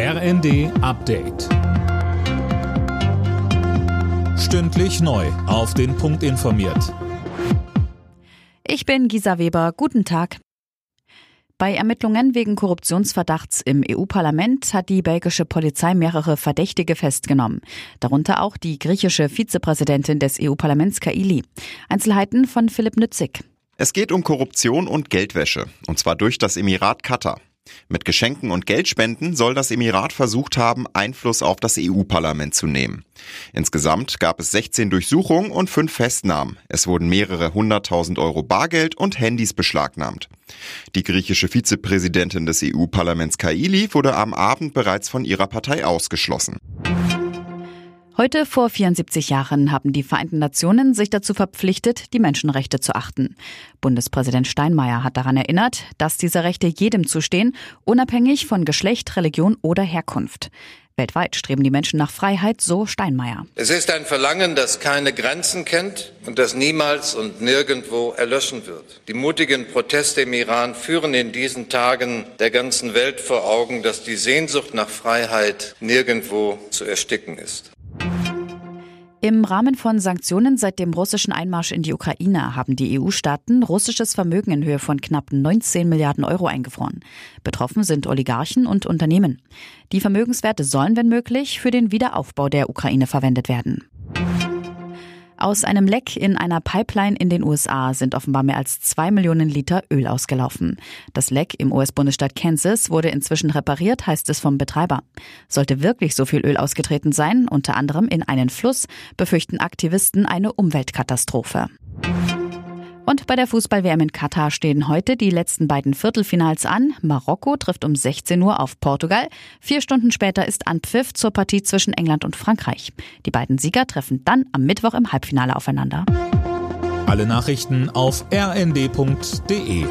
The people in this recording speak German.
RND Update. Stündlich neu. Auf den Punkt informiert. Ich bin Gisa Weber. Guten Tag. Bei Ermittlungen wegen Korruptionsverdachts im EU-Parlament hat die belgische Polizei mehrere Verdächtige festgenommen. Darunter auch die griechische Vizepräsidentin des EU-Parlaments Kaili. Einzelheiten von Philipp Nützig. Es geht um Korruption und Geldwäsche. Und zwar durch das Emirat Katar. Mit Geschenken und Geldspenden soll das Emirat versucht haben, Einfluss auf das EU-Parlament zu nehmen. Insgesamt gab es 16 Durchsuchungen und 5 Festnahmen. Es wurden mehrere hunderttausend Euro Bargeld und Handys beschlagnahmt. Die griechische Vizepräsidentin des EU-Parlaments Kaili wurde am Abend bereits von ihrer Partei ausgeschlossen. Heute vor 74 Jahren haben die Vereinten Nationen sich dazu verpflichtet, die Menschenrechte zu achten. Bundespräsident Steinmeier hat daran erinnert, dass diese Rechte jedem zustehen, unabhängig von Geschlecht, Religion oder Herkunft. Weltweit streben die Menschen nach Freiheit, so Steinmeier. Es ist ein Verlangen, das keine Grenzen kennt und das niemals und nirgendwo erlöschen wird. Die mutigen Proteste im Iran führen in diesen Tagen der ganzen Welt vor Augen, dass die Sehnsucht nach Freiheit nirgendwo zu ersticken ist. Im Rahmen von Sanktionen seit dem russischen Einmarsch in die Ukraine haben die EU-Staaten russisches Vermögen in Höhe von knapp 19 Milliarden Euro eingefroren. Betroffen sind Oligarchen und Unternehmen. Die Vermögenswerte sollen, wenn möglich, für den Wiederaufbau der Ukraine verwendet werden. Aus einem Leck in einer Pipeline in den USA sind offenbar mehr als zwei Millionen Liter Öl ausgelaufen. Das Leck im US-Bundesstaat Kansas wurde inzwischen repariert, heißt es vom Betreiber. Sollte wirklich so viel Öl ausgetreten sein, unter anderem in einen Fluss, befürchten Aktivisten eine Umweltkatastrophe. Und bei der Fußball-WM in Katar stehen heute die letzten beiden Viertelfinals an. Marokko trifft um 16 Uhr auf Portugal. Vier Stunden später ist Anpfiff zur Partie zwischen England und Frankreich. Die beiden Sieger treffen dann am Mittwoch im Halbfinale aufeinander. Alle Nachrichten auf rnd.de